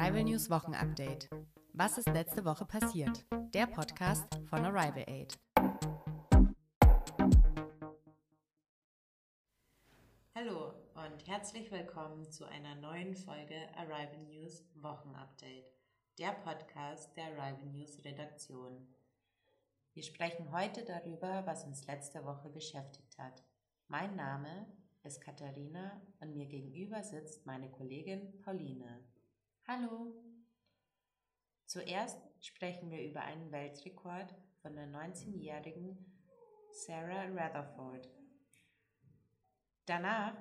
Arrival News Wochenupdate. Was ist letzte Woche passiert? Der Podcast von Arrival Aid. Hallo und herzlich willkommen zu einer neuen Folge Arrival News Wochenupdate, der Podcast der Arrival News Redaktion. Wir sprechen heute darüber, was uns letzte Woche beschäftigt hat. Mein Name ist Katharina und mir gegenüber sitzt meine Kollegin Pauline. Hallo. Zuerst sprechen wir über einen Weltrekord von der 19-jährigen Sarah Rutherford. Danach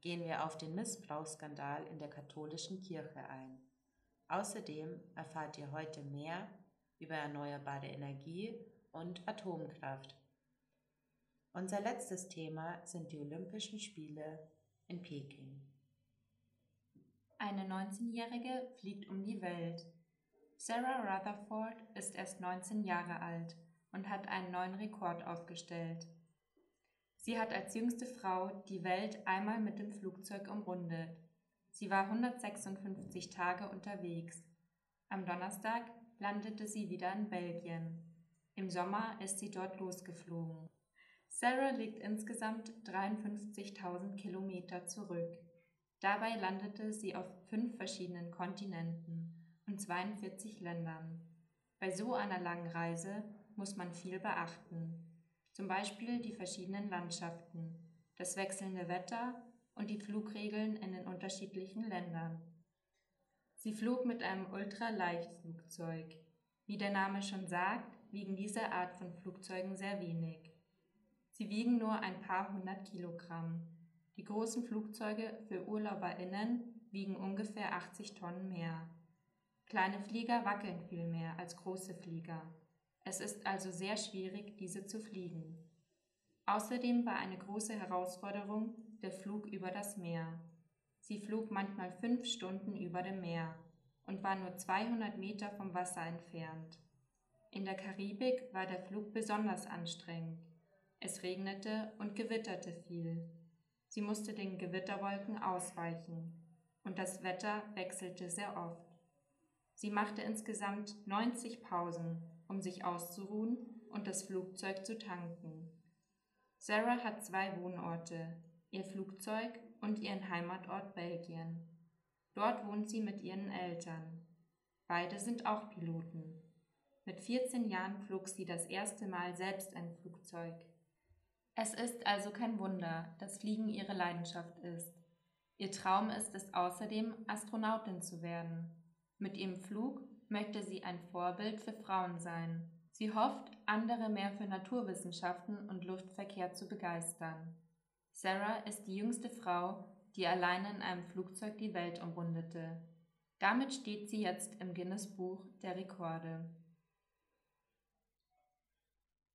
gehen wir auf den Missbrauchsskandal in der katholischen Kirche ein. Außerdem erfahrt ihr heute mehr über erneuerbare Energie und Atomkraft. Unser letztes Thema sind die Olympischen Spiele in Peking. Eine 19-Jährige fliegt um die Welt. Sarah Rutherford ist erst 19 Jahre alt und hat einen neuen Rekord aufgestellt. Sie hat als jüngste Frau die Welt einmal mit dem Flugzeug umrundet. Sie war 156 Tage unterwegs. Am Donnerstag landete sie wieder in Belgien. Im Sommer ist sie dort losgeflogen. Sarah liegt insgesamt 53.000 Kilometer zurück. Dabei landete sie auf fünf verschiedenen Kontinenten und 42 Ländern. Bei so einer langen Reise muss man viel beachten, zum Beispiel die verschiedenen Landschaften, das wechselnde Wetter und die Flugregeln in den unterschiedlichen Ländern. Sie flog mit einem Ultraleichtflugzeug. Wie der Name schon sagt, wiegen diese Art von Flugzeugen sehr wenig. Sie wiegen nur ein paar hundert Kilogramm die großen Flugzeuge für UrlauberInnen wiegen ungefähr 80 Tonnen mehr. Kleine Flieger wackeln viel mehr als große Flieger. Es ist also sehr schwierig, diese zu fliegen. Außerdem war eine große Herausforderung der Flug über das Meer. Sie flog manchmal fünf Stunden über dem Meer und war nur 200 Meter vom Wasser entfernt. In der Karibik war der Flug besonders anstrengend. Es regnete und gewitterte viel. Sie musste den Gewitterwolken ausweichen und das Wetter wechselte sehr oft. Sie machte insgesamt 90 Pausen, um sich auszuruhen und das Flugzeug zu tanken. Sarah hat zwei Wohnorte, ihr Flugzeug und ihren Heimatort Belgien. Dort wohnt sie mit ihren Eltern. Beide sind auch Piloten. Mit 14 Jahren flog sie das erste Mal selbst ein Flugzeug. Es ist also kein Wunder, dass Fliegen ihre Leidenschaft ist. Ihr Traum ist es außerdem, Astronautin zu werden. Mit ihrem Flug möchte sie ein Vorbild für Frauen sein. Sie hofft, andere mehr für Naturwissenschaften und Luftverkehr zu begeistern. Sarah ist die jüngste Frau, die alleine in einem Flugzeug die Welt umrundete. Damit steht sie jetzt im Guinness-Buch der Rekorde.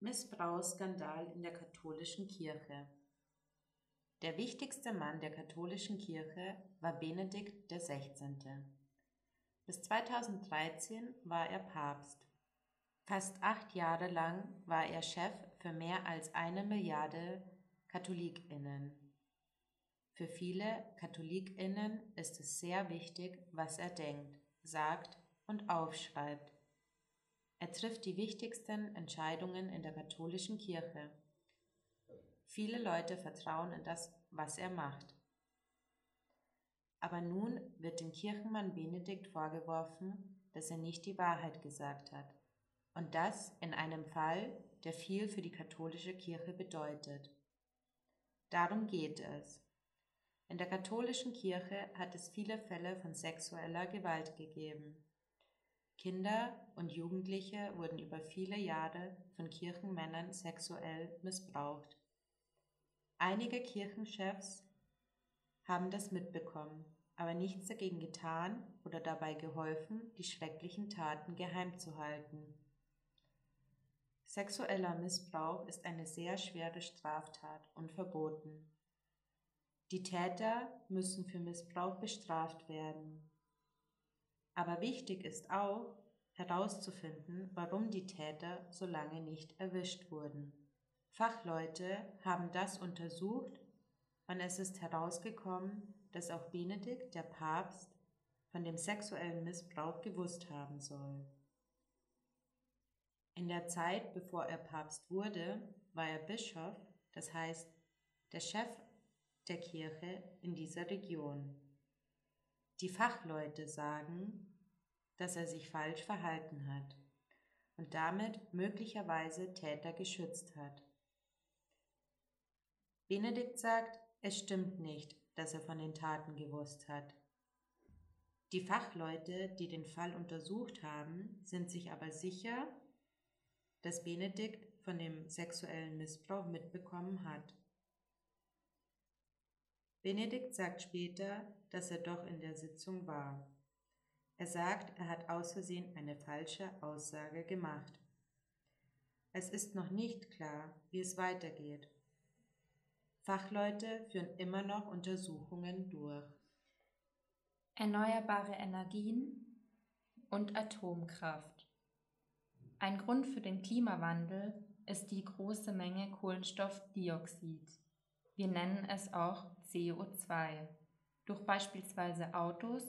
Missbrauchsskandal in der katholischen Kirche. Der wichtigste Mann der katholischen Kirche war Benedikt XVI. Bis 2013 war er Papst. Fast acht Jahre lang war er Chef für mehr als eine Milliarde Katholikinnen. Für viele Katholikinnen ist es sehr wichtig, was er denkt, sagt und aufschreibt. Er trifft die wichtigsten Entscheidungen in der katholischen Kirche. Viele Leute vertrauen in das, was er macht. Aber nun wird dem Kirchenmann Benedikt vorgeworfen, dass er nicht die Wahrheit gesagt hat. Und das in einem Fall, der viel für die katholische Kirche bedeutet. Darum geht es. In der katholischen Kirche hat es viele Fälle von sexueller Gewalt gegeben. Kinder und Jugendliche wurden über viele Jahre von Kirchenmännern sexuell missbraucht. Einige Kirchenchefs haben das mitbekommen, aber nichts dagegen getan oder dabei geholfen, die schrecklichen Taten geheim zu halten. Sexueller Missbrauch ist eine sehr schwere Straftat und verboten. Die Täter müssen für Missbrauch bestraft werden. Aber wichtig ist auch herauszufinden, warum die Täter so lange nicht erwischt wurden. Fachleute haben das untersucht und es ist herausgekommen, dass auch Benedikt, der Papst, von dem sexuellen Missbrauch gewusst haben soll. In der Zeit, bevor er Papst wurde, war er Bischof, das heißt der Chef der Kirche in dieser Region. Die Fachleute sagen, dass er sich falsch verhalten hat und damit möglicherweise Täter geschützt hat. Benedikt sagt, es stimmt nicht, dass er von den Taten gewusst hat. Die Fachleute, die den Fall untersucht haben, sind sich aber sicher, dass Benedikt von dem sexuellen Missbrauch mitbekommen hat. Benedikt sagt später, dass er doch in der Sitzung war. Er sagt, er hat aus Versehen eine falsche Aussage gemacht. Es ist noch nicht klar, wie es weitergeht. Fachleute führen immer noch Untersuchungen durch. Erneuerbare Energien und Atomkraft. Ein Grund für den Klimawandel ist die große Menge Kohlenstoffdioxid. Wir nennen es auch CO2. Durch beispielsweise Autos,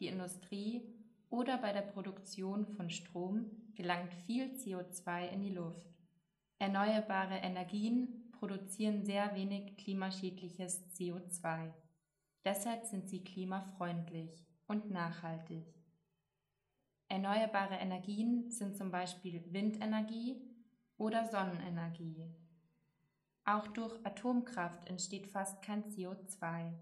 die Industrie oder bei der Produktion von Strom gelangt viel CO2 in die Luft. Erneuerbare Energien produzieren sehr wenig klimaschädliches CO2. Deshalb sind sie klimafreundlich und nachhaltig. Erneuerbare Energien sind zum Beispiel Windenergie oder Sonnenenergie. Auch durch Atomkraft entsteht fast kein CO2.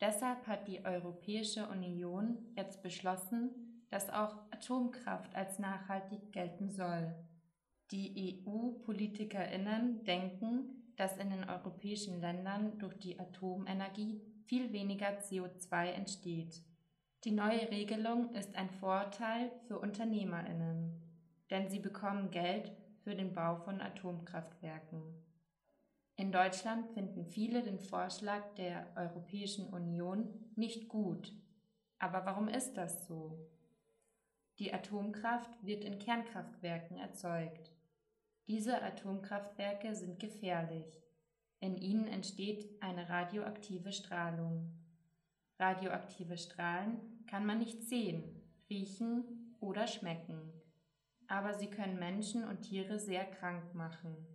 Deshalb hat die Europäische Union jetzt beschlossen, dass auch Atomkraft als nachhaltig gelten soll. Die EU-Politikerinnen denken, dass in den europäischen Ländern durch die Atomenergie viel weniger CO2 entsteht. Die neue Regelung ist ein Vorteil für Unternehmerinnen, denn sie bekommen Geld für den Bau von Atomkraftwerken. In Deutschland finden viele den Vorschlag der Europäischen Union nicht gut. Aber warum ist das so? Die Atomkraft wird in Kernkraftwerken erzeugt. Diese Atomkraftwerke sind gefährlich. In ihnen entsteht eine radioaktive Strahlung. Radioaktive Strahlen kann man nicht sehen, riechen oder schmecken, aber sie können Menschen und Tiere sehr krank machen.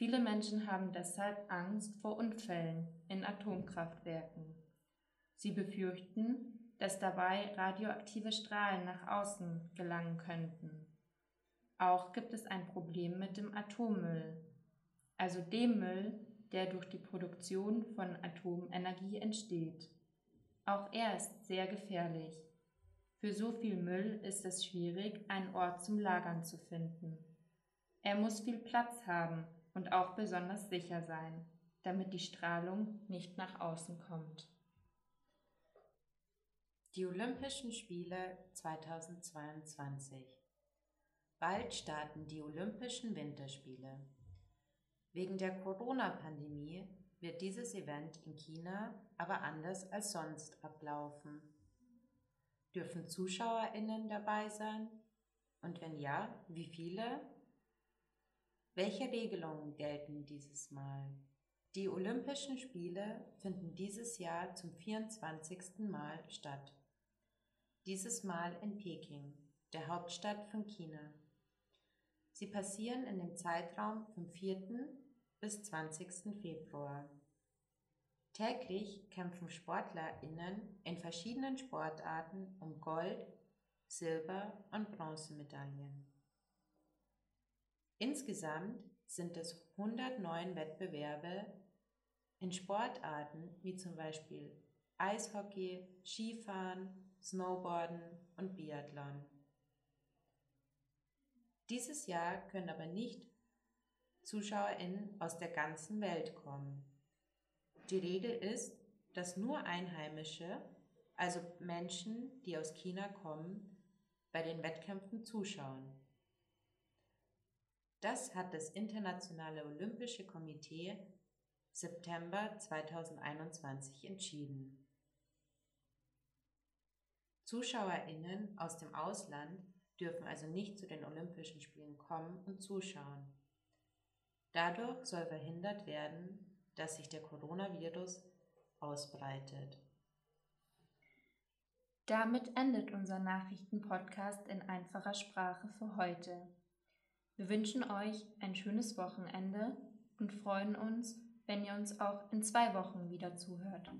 Viele Menschen haben deshalb Angst vor Unfällen in Atomkraftwerken. Sie befürchten, dass dabei radioaktive Strahlen nach außen gelangen könnten. Auch gibt es ein Problem mit dem Atommüll, also dem Müll, der durch die Produktion von Atomenergie entsteht. Auch er ist sehr gefährlich. Für so viel Müll ist es schwierig, einen Ort zum Lagern zu finden. Er muss viel Platz haben, und auch besonders sicher sein, damit die Strahlung nicht nach außen kommt. Die Olympischen Spiele 2022. Bald starten die Olympischen Winterspiele. Wegen der Corona-Pandemie wird dieses Event in China aber anders als sonst ablaufen. Dürfen Zuschauerinnen dabei sein? Und wenn ja, wie viele? Welche Regelungen gelten dieses Mal? Die Olympischen Spiele finden dieses Jahr zum 24. Mal statt. Dieses Mal in Peking, der Hauptstadt von China. Sie passieren in dem Zeitraum vom 4. bis 20. Februar. Täglich kämpfen SportlerInnen in verschiedenen Sportarten um Gold, Silber und Bronzemedaillen. Insgesamt sind es 109 Wettbewerbe in Sportarten wie zum Beispiel Eishockey, Skifahren, Snowboarden und Biathlon. Dieses Jahr können aber nicht ZuschauerInnen aus der ganzen Welt kommen. Die Regel ist, dass nur Einheimische, also Menschen, die aus China kommen, bei den Wettkämpfen zuschauen. Das hat das Internationale Olympische Komitee September 2021 entschieden. Zuschauerinnen aus dem Ausland dürfen also nicht zu den Olympischen Spielen kommen und zuschauen. Dadurch soll verhindert werden, dass sich der Coronavirus ausbreitet. Damit endet unser Nachrichtenpodcast in einfacher Sprache für heute. Wir wünschen euch ein schönes Wochenende und freuen uns, wenn ihr uns auch in zwei Wochen wieder zuhört.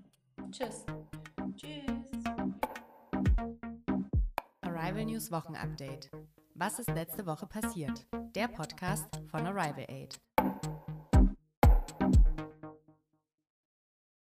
Tschüss. Tschüss. Arrival News Wochenupdate. Was ist letzte Woche passiert? Der Podcast von Arrival Aid.